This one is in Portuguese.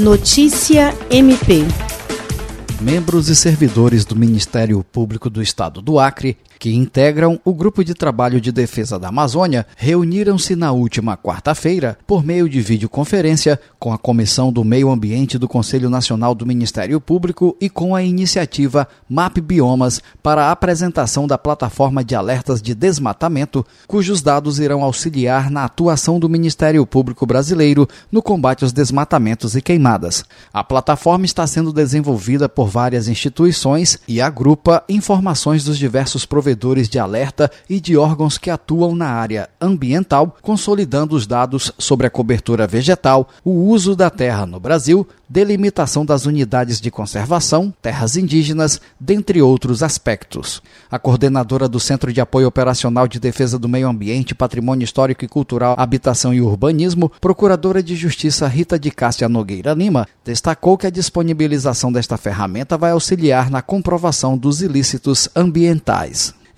Notícia MP. Membros e servidores do Ministério Público do Estado do Acre que integram o Grupo de Trabalho de Defesa da Amazônia, reuniram-se na última quarta-feira por meio de videoconferência com a Comissão do Meio Ambiente do Conselho Nacional do Ministério Público e com a iniciativa MAP Biomas para a apresentação da plataforma de alertas de desmatamento, cujos dados irão auxiliar na atuação do Ministério Público Brasileiro no combate aos desmatamentos e queimadas. A plataforma está sendo desenvolvida por várias instituições e agrupa informações dos diversos provedores provedores de alerta e de órgãos que atuam na área ambiental, consolidando os dados sobre a cobertura vegetal, o uso da terra no Brasil, delimitação das unidades de conservação, terras indígenas, dentre outros aspectos. A coordenadora do Centro de Apoio Operacional de Defesa do Meio Ambiente, Patrimônio Histórico e Cultural, Habitação e Urbanismo, Procuradora de Justiça Rita de Cássia Nogueira Lima, destacou que a disponibilização desta ferramenta vai auxiliar na comprovação dos ilícitos ambientais.